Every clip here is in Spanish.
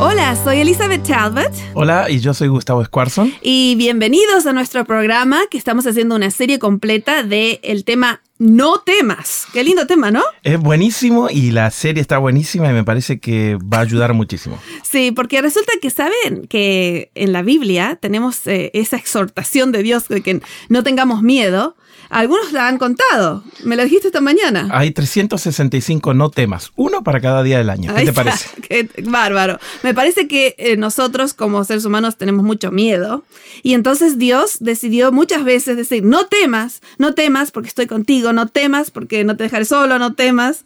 Hola, soy Elizabeth Talbot. Hola, y yo soy Gustavo Squarson. Y bienvenidos a nuestro programa que estamos haciendo una serie completa de el tema No temas. Qué lindo tema, ¿no? Es buenísimo y la serie está buenísima y me parece que va a ayudar muchísimo. Sí, porque resulta que saben que en la Biblia tenemos eh, esa exhortación de Dios de que no tengamos miedo. Algunos la han contado. Me lo dijiste esta mañana. Hay 365 no temas, uno para cada día del año. ¿Qué Ahí te parece? Qué bárbaro. Me parece que eh, nosotros como seres humanos tenemos mucho miedo y entonces Dios decidió muchas veces decir, no temas, no temas porque estoy contigo, no temas porque no te dejaré solo, no temas.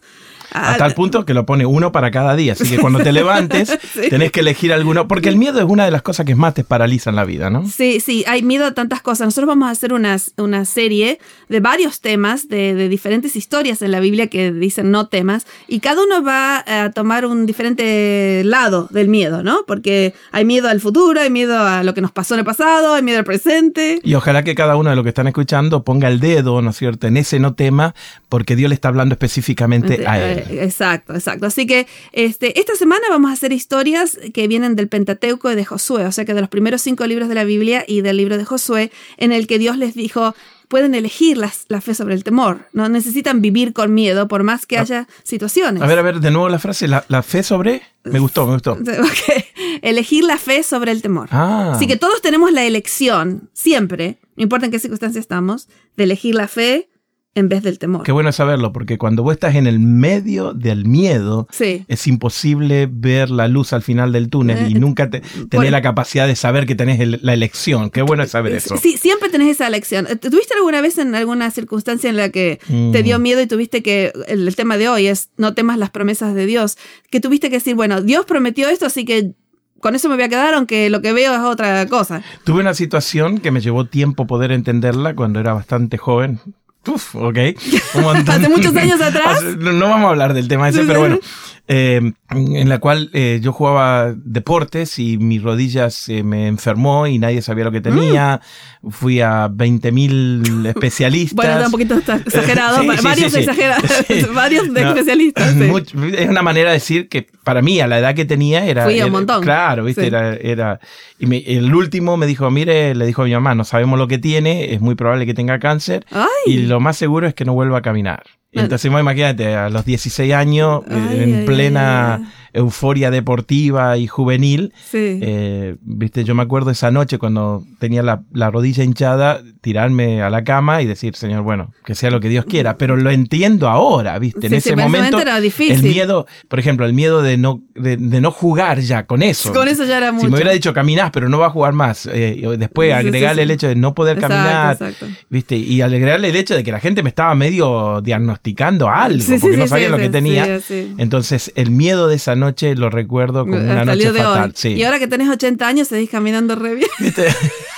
A Ah, tal punto que lo pone uno para cada día. Así que cuando te levantes, Sí. tenés que elegir alguno. Porque el miedo es una de las cosas que más te paraliza en la vida, ¿no? Sí, sí, hay miedo a tantas cosas. Nosotros vamos a hacer una, una serie de varios temas, de, de diferentes historias en la Biblia que dicen no temas, y cada uno va a tomar un diferente lado del miedo, ¿no? Porque hay miedo al futuro, hay miedo a lo que nos pasó en el pasado, hay miedo al presente. Y ojalá que cada uno de los que están escuchando ponga el dedo, ¿no es cierto?, en ese no tema, porque Dios le está hablando específicamente a él. Exacto, exacto. Así que este, esta semana vamos a hacer historias que vienen del Pentateuco y de Josué, o sea que de los primeros cinco libros de la Biblia y del libro de Josué, en el que Dios les dijo, pueden elegir las- la fe sobre el temor, no necesitan vivir con miedo por más que haya situaciones. A ver, a ver, de nuevo la frase, la, la fe sobre... Me gustó, me gustó. Ok. Elegir la fe sobre el temor. Ah. Así que todos tenemos la elección, siempre, no importa en qué circunstancia estamos, de elegir la fe en vez del temor. Qué bueno saberlo, porque cuando vos estás en el medio del miedo, Sí. es imposible ver la luz al final del túnel y Eh, nunca te, tenés la capacidad de saber que tenés el- la elección. Qué bueno es saber eso. Sí, siempre tenés esa elección. Eh, ¿Tuviste alguna vez en alguna circunstancia en la que te dio Mm. miedo y tuviste que, el, el tema de hoy es no temas las promesas de Dios, que tuviste que decir, bueno, Dios prometió esto, así que con eso me voy a quedar, aunque lo que veo es otra cosa. Tuve una situación que me llevó tiempo poder entenderla cuando era bastante joven. Uf, ok. ¿Hace muchos años atrás? No, no vamos a hablar del tema ese, pero bueno. eh, en la cual eh, yo jugaba deportes y mis rodillas se me enfermó y nadie sabía lo que tenía. Fui a 20.000 especialistas. Bueno, está un poquito exagerado, Sí, va- sí, varios sí, exagerados, varios de No, especialistas. es una manera de decir que para mí, a la edad que tenía, era. Fui un era- montón. Claro, viste, Sí. era. era y me- el último me dijo: Mire, le dijo a mi mamá, no sabemos lo que tiene, es muy probable que tenga cáncer. Ay. Y lo más seguro es que no vuelva a caminar. Y Ah. Entonces, imagínate, a los 16 años, eh, Ay, en ay, plena euforia deportiva y juvenil, Sí. eh, viste, yo me acuerdo esa noche cuando tenía la, la rodilla hinchada, tirarme a la cama y decir, Señor, bueno, que sea lo que Dios quiera. Pero lo entiendo ahora, viste, Sí, en ese momento. era difícil. El miedo, por ejemplo, el miedo de no, de, de no jugar ya con eso. Con eso ya era Si mucho. me hubiera dicho caminás, pero no va a jugar más. eh, después agregarle sí. el hecho de no poder Exacto, caminar. exacto. ¿Viste? Y agregarle el hecho de que la gente me estaba medio diagnosticando algo, porque no sabía lo que tenía. Entonces, el miedo de esa noche lo recuerdo como una Hasta noche fatal. Y ahora que tenés 80 años, seguís caminando re bien. ¿Viste?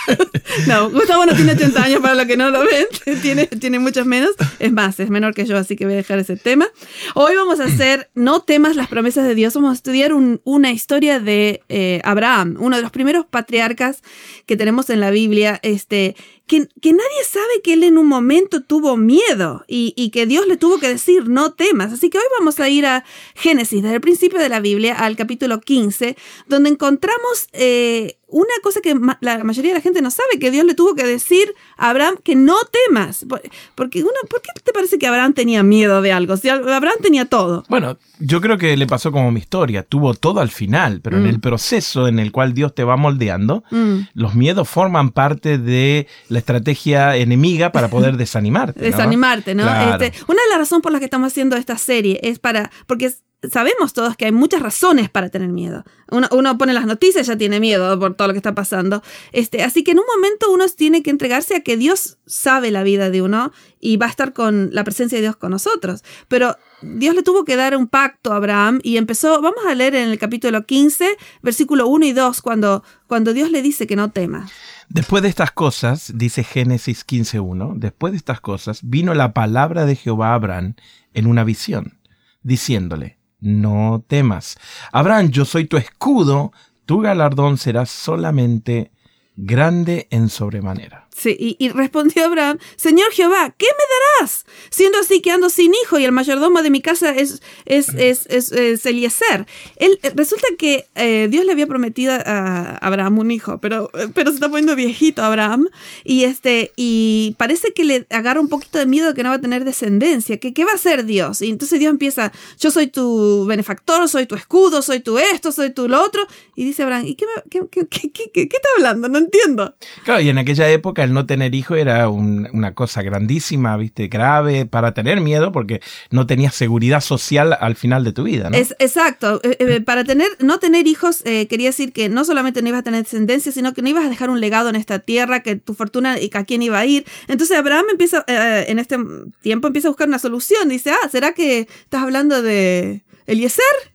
No, Gustavo no tiene 80 años para los que no lo ven, tiene, tiene muchos menos. Es más, es menor que yo, así que voy a dejar ese tema. Hoy vamos a hacer No temas las promesas de Dios. Vamos a estudiar un- una historia de eh, Abraham, uno de los primeros patriarcas que tenemos en la Biblia, este, que, que nadie sabe que él en un momento tuvo miedo y, y que Dios le tuvo que decir no temas. Así que hoy vamos a ir a Génesis, desde el principio de la Biblia al capítulo 15, donde encontramos eh, una cosa que ma- la mayoría de la gente no sabe, que Dios le tuvo que decir a Abraham que no temas. Por- Porque uno, ¿por qué te parece que Abraham tenía miedo de algo? Si Abraham tenía todo. Bueno, yo creo que le pasó como mi historia. Tuvo todo al final, pero en el proceso en el cual Dios te va moldeando, Mm. los miedos forman parte de la estrategia enemiga para poder desanimarte. ¿no? Desanimarte, ¿no? Claro. Este, una de las razones por las que estamos haciendo esta serie es para, porque sabemos todos que hay muchas razones para tener miedo. Uno, pone las noticias ya tiene miedo por todo lo que está pasando. Este, así que en un momento uno tiene que entregarse a que Dios sabe la vida de uno y va a estar con la presencia de Dios con nosotros. Pero Dios le tuvo que dar un pacto a Abraham y empezó, vamos a leer en el capítulo 15, versículo 1 y 2, cuando, cuando Dios le dice que no tema. Después de estas cosas, dice Génesis 15.1, después de estas cosas vino la palabra de Jehová a Abraham en una visión, diciéndole, no temas. Abraham, yo soy tu escudo, tu galardón será solamente grande en sobremanera. Sí, y, y, respondió Abraham, Señor Jehová, ¿qué me darás? Siendo así que ando sin hijo y el mayordomo de mi casa es, es, es, es, es Eliezer. Él, resulta que eh, Dios le había prometido a Abraham un hijo, pero, pero se está poniendo viejito Abraham y, este, y parece que le agarra un poquito de miedo de que no va a tener descendencia. ¿Qué, ¿Qué va a hacer Dios? Y entonces Dios empieza, yo soy tu benefactor, soy tu escudo, soy tu esto, soy tu lo otro. Y dice Abraham, ¿y qué, me, qué, qué, qué, qué está hablando? No entiendo. Claro, y en aquella época el no tener hijo era un, una cosa grandísima, viste, grave, para tener miedo, porque no tenías seguridad social al final de tu vida, ¿no? Exacto. Eh, eh, para tener, no tener hijos eh, quería decir que no solamente no ibas a tener descendencia, sino que no ibas a dejar un legado en esta tierra, que tu fortuna y a quién iba a ir. Entonces Abraham empieza, en este tiempo empieza a buscar una solución. Dice, ah, ¿será que estás hablando de Eliezer?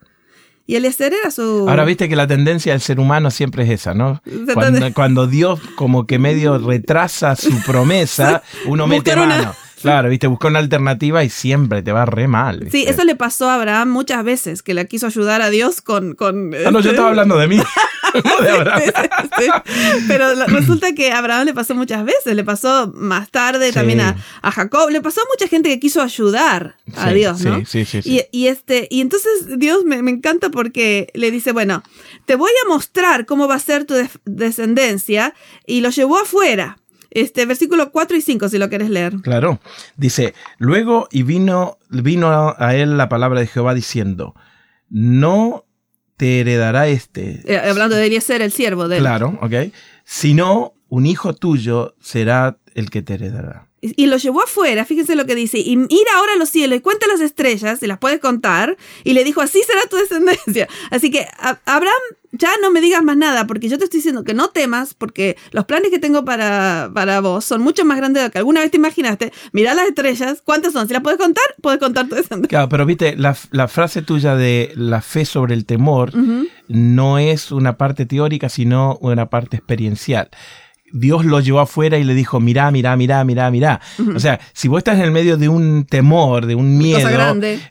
Y Eliezer era su... Ahora viste que la tendencia del ser humano siempre es esa, ¿no? Cuando, cuando Dios como que medio retrasa su promesa, uno mete una- mano. Claro, viste, busca una alternativa y siempre te va re mal. Sí, eso le pasó a Abraham muchas veces, que le quiso ayudar a Dios con... con Ah, no, yo este- estaba hablando de mí, de Abraham. Sí, Pero resulta que a Abraham le pasó muchas veces, le pasó más tarde Sí. también a, a Jacob, le pasó a mucha gente que quiso ayudar a Dios, ¿no? sí, sí, sí, sí. Y, y este, y entonces Dios me, me encanta porque le dice, bueno, te voy a mostrar cómo va a ser tu des- descendencia, y lo llevó afuera. Este, versículo 4 y 5, si lo quieres leer. Claro. Dice, luego y vino, vino a él la palabra de Jehová diciendo, no te heredará este. Eh, hablando de Eliezer, el siervo de él. Claro, ok. Sino un hijo tuyo será el que te heredará. Y y lo llevó afuera, fíjense lo que dice, y mira ahora a los cielos y cuenta las estrellas, si las puedes contar, y le dijo, así será tu descendencia. Así que, a- Abraham, ya no me digas más nada, porque yo te estoy diciendo que no temas, porque los planes que tengo para, para vos son mucho más grandes de lo que alguna vez te imaginaste. Mira las estrellas, ¿cuántas son? Si las puedes contar, puedes contar tu. Claro, pero viste, la, la frase tuya de la fe sobre el temor no es una parte teórica, sino una parte experiencial. Dios lo llevó afuera y le dijo, mirá, mirá, mirá, mirá, mirá. O sea, si vos estás en el medio de un temor, de un miedo,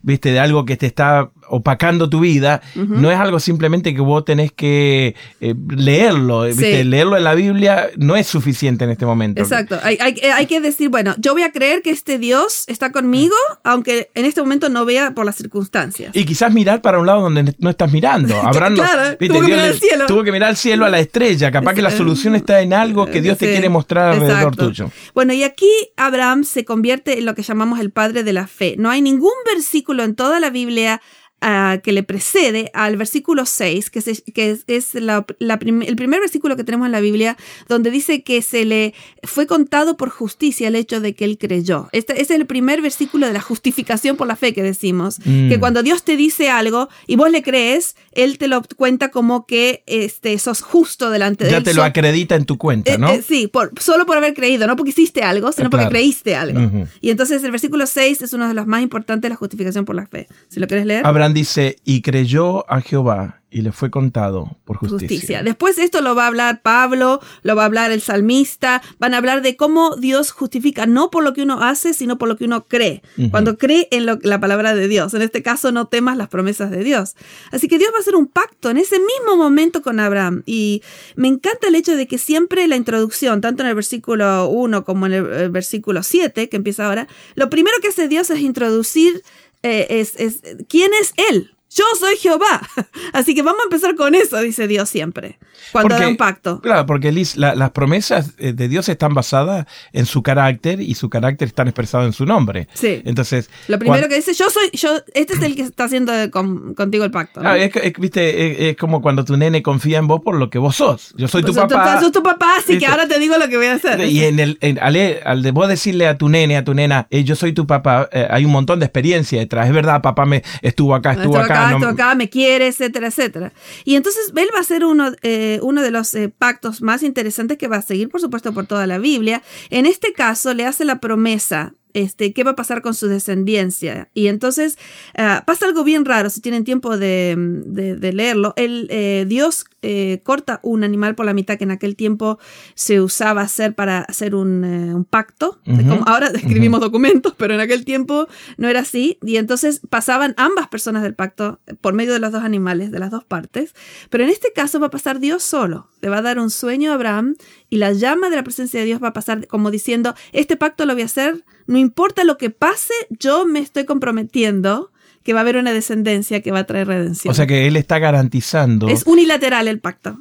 viste, de algo que te está opacando tu vida, no es algo simplemente que vos tenés que eh, leerlo, viste, Sí. leerlo en la Biblia no es suficiente en este momento. Exacto. Hay, hay- hay que decir, bueno, yo voy a creer que este Dios está conmigo, aunque en este momento no vea por las circunstancias. Y quizás mirar para un lado donde no estás mirando. Abraham no- Claro, viste, tuvo que mirar al cielo. Tuvo que mirar al cielo, a la estrella. Capaz que la Eh, solución está en algo que Dios te quiere mostrar alrededor exacto. tuyo. Bueno, y aquí Abraham se convierte en lo que llamamos el padre de la fe. No hay ningún versículo en toda la Biblia ah, que le precede al versículo 6, que, se- que es, es la- la prim- el primer versículo que tenemos en la Biblia, donde dice que se le fue contado por justicia el hecho de que él creyó. Este, este es el primer versículo de la justificación por la fe que decimos, Mm. que cuando Dios te dice algo y vos le crees, Él te lo cuenta como que este, sos justo delante de Ya Él. te lo acredita en tu cuenta, eh, ¿no? eh, sí, por, solo por haber creído, no porque hiciste algo, sino Eh, porque claro. creíste algo. Ujú. Y entonces el versículo 6 es uno de los más importantes de la justificación por la fe. Si lo quieres leer. Dice, y creyó a Jehová y le fue contado por justicia. Justicia. Después esto lo va a hablar Pablo, lo va a hablar el salmista, van a hablar de cómo Dios justifica no por lo que uno hace, sino por lo que uno cree. Cuando cree en lo- la palabra de Dios. En este caso, no temas las promesas de Dios. Así que Dios va a hacer un pacto en ese mismo momento con Abraham. Y me encanta el hecho de que siempre la introducción, tanto en el versículo 1 como en el, el versículo 7, que empieza ahora, lo primero que hace Dios es introducir eh, es, es quién es Él. Yo soy Jehová. Así que vamos a empezar con eso, dice Dios siempre, cuando Porque- da un pacto. Claro, porque Liz, la- las promesas eh, de Dios están basadas en su carácter y su carácter está expresado en su nombre. Sí. Entonces, Lo primero que dice, yo soy, yo, este es el que está haciendo con- contigo el pacto. ¿no? Es, viste, es, es como cuando tu nene confía en vos por lo que vos sos. Yo soy tu papá. sos tu papá, así ¿viste? que ahora te digo lo que voy a hacer. Y en el, en- al, al de vos decirle a tu nene, a tu nena, "Eh, yo soy tu papá, eh, hay un montón de experiencia detrás. Es verdad, papá me estuvo acá, estuvo, Estuvo acá, acá, no- acá, me quiere, etcétera, etcétera. Y entonces él va a ser uno, eh, uno de los eh, pactos más interesantes que va a seguir, por supuesto, por toda la Biblia. En este caso, le hace la promesa. Este, ¿Qué va a pasar con su descendencia? Y entonces ah, pasa algo bien raro, si tienen tiempo de, de- de leerlo. El, eh, Dios eh, corta un animal por la mitad que en aquel tiempo se usaba hacer para hacer un, eh, un pacto. Como ahora escribimos documentos, pero en aquel tiempo no era así. Y entonces pasaban ambas personas del pacto por medio de los dos animales, de las dos partes. Pero en este caso va a pasar Dios solo. Le va a dar un sueño a Abraham y la llama de la presencia de Dios va a pasar como diciendo, este pacto lo voy a hacer, no importa lo que pase, yo me estoy comprometiendo que va a haber una descendencia que va a traer redención. O sea que él está garantizando. es unilateral el pacto.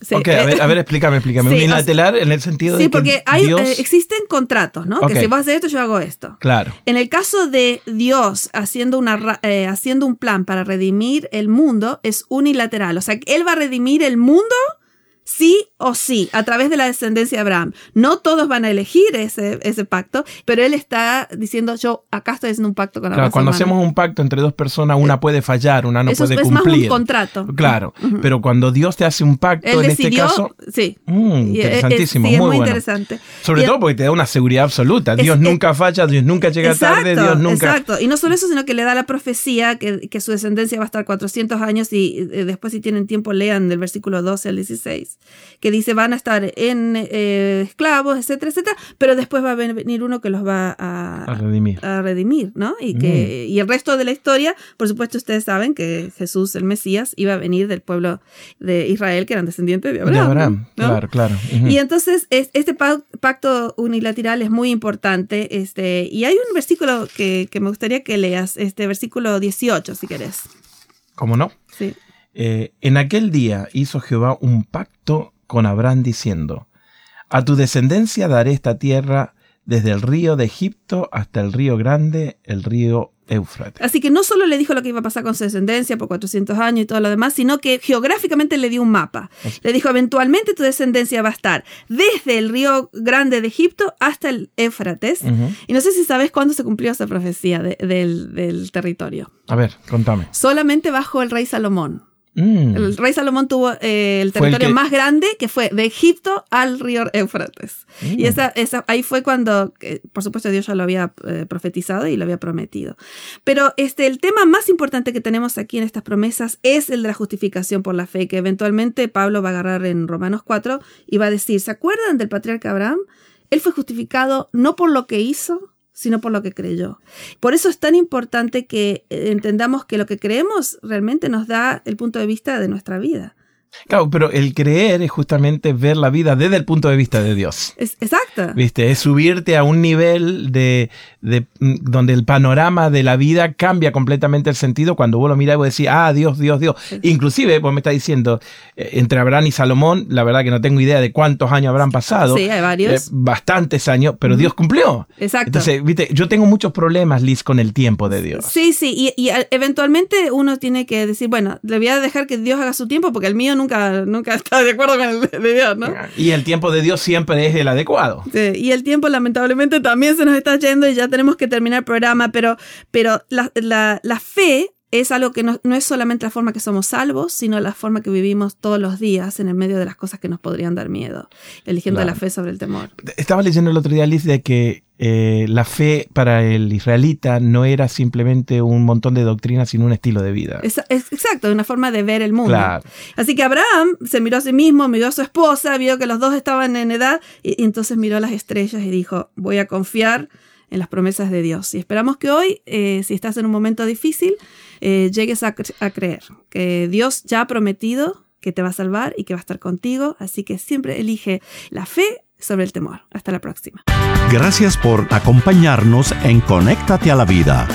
Sí, ok, a eh, ver, a ver, explícame, explícame. Sí, Unilateral en el sentido Sí, de que porque hay, Dios... eh, existen contratos, ¿no? Que si vas a hacer esto, yo hago esto. Claro. En el caso de Dios haciendo, una, eh, haciendo un plan para redimir el mundo, es unilateral. O sea, Él va a redimir el mundo sí o sí, a través de la descendencia de Abraham. No todos van a elegir ese, ese pacto, pero Él está diciendo, yo acá estoy haciendo un pacto con la Claro, raza cuando humana". hacemos un pacto entre dos personas, una puede fallar, una no Eso es- puede es más un cumplir. contrato. Claro, pero cuando Dios te hace un pacto, Él en decidió, este caso, sí. Mm, eh, es- interesantísimo, sí, es muy muy bueno. interesante. Sobre Y- todo porque te da una seguridad absoluta. Dios es- nunca falla, Dios nunca llega tarde, Dios nunca. Exacto. Y no solo eso, sino que le da la profecía que, que su descendencia va a estar 400 años y eh, después si tienen tiempo lean del versículo 12 al 16, que dice van a estar en eh, esclavos, etcétera, etcétera, pero después va a venir uno que los va a, A redimir. a redimir, ¿no? Y, que, y el resto de la historia, por supuesto ustedes saben que Jesús, el Mesías, iba a venir del pueblo de Israel, que eran descendientes de De Abraham. Claro. Y entonces es- este pa- pacto unilateral es muy importante. Este, y hay un versículo que, que me gustaría que leas, este versículo 18, si querés. ¿Cómo no? Sí. Eh, en aquel día hizo Jehová un pacto con Abraham diciendo, a tu descendencia daré esta tierra desde el río de Egipto hasta el río grande, el río Éufrates. Así que no solo le dijo lo que iba a pasar con su descendencia por 400 años y todo lo demás, sino que geográficamente le dio un mapa. Le dijo, eventualmente tu descendencia va a estar desde el río grande de Egipto hasta el Éufrates. Y no sé si sabes cuándo se cumplió esa profecía de- del, del territorio. A ver, contame. Solamente bajo el rey Salomón. Mm. El rey Salomón tuvo eh, el territorio que- más grande que fue de Egipto al río Éufrates. Mm. Y esa, esa, ahí fue cuando, eh, por supuesto, Dios ya lo había eh, profetizado y lo había prometido. Pero este, el tema más importante que tenemos aquí en estas promesas es el de la justificación por la fe, que eventualmente Pablo va a agarrar en Romanos 4 y va a decir, ¿se acuerdan del patriarca Abraham? Él fue justificado no por lo que hizo, sino por lo que creyó. Por eso es tan importante que eh, entendamos que lo que creemos realmente nos da el punto de vista de nuestra vida. Claro, pero el creer es justamente ver la vida desde el punto de vista de Dios. Es, exacto. ¿Viste? Es subirte a un nivel de, de- mm, donde el panorama de la vida cambia completamente el sentido cuando vos lo mirás y vos decís, ah, Dios, Dios, Dios. Inclusive, vos me estás diciendo, eh, entre Abraham y Salomón, la verdad que no tengo idea de cuántos años habrán pasado. Sí, hay varios. Eh, bastantes años, pero Dios cumplió. Exacto. Entonces, viste, yo tengo muchos problemas, Liz, con el tiempo de Dios. Sí, sí, y, y, eventualmente uno tiene que decir, bueno, le voy a dejar que Dios haga su tiempo porque el mío nunca, nunca está de acuerdo con el de Dios, ¿no? Y el tiempo de Dios siempre es el adecuado. Sí, y el tiempo lamentablemente también se nos está yendo y ya tenemos que terminar el programa, pero, pero la, la- la fe es algo que no, no es solamente la forma que somos salvos, sino la forma que vivimos todos los días en el medio de las cosas que nos podrían dar miedo, eligiendo Claro. la fe sobre el temor. Estaba leyendo el otro día, Liz, de que eh, la fe para el israelita no era simplemente un montón de doctrinas, sino un estilo de vida. Es, es- exacto, una forma de ver el mundo. Claro. Así que Abraham se miró a sí mismo, miró a su esposa, vio que los dos estaban en edad y, y entonces miró las estrellas y dijo, voy a confiar en las promesas de Dios. Y esperamos que hoy, eh, si estás en un momento difícil, eh, llegues a, cre- a creer que Dios ya ha prometido que te va a salvar y que va a estar contigo. Así que siempre elige la fe sobre el temor. Hasta la próxima. Gracias por acompañarnos en Conéctate a la Vida.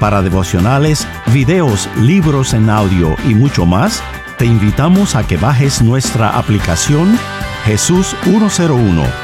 Para devocionales, videos, libros en audio y mucho más, te invitamos a que bajes nuestra aplicación Jesús 101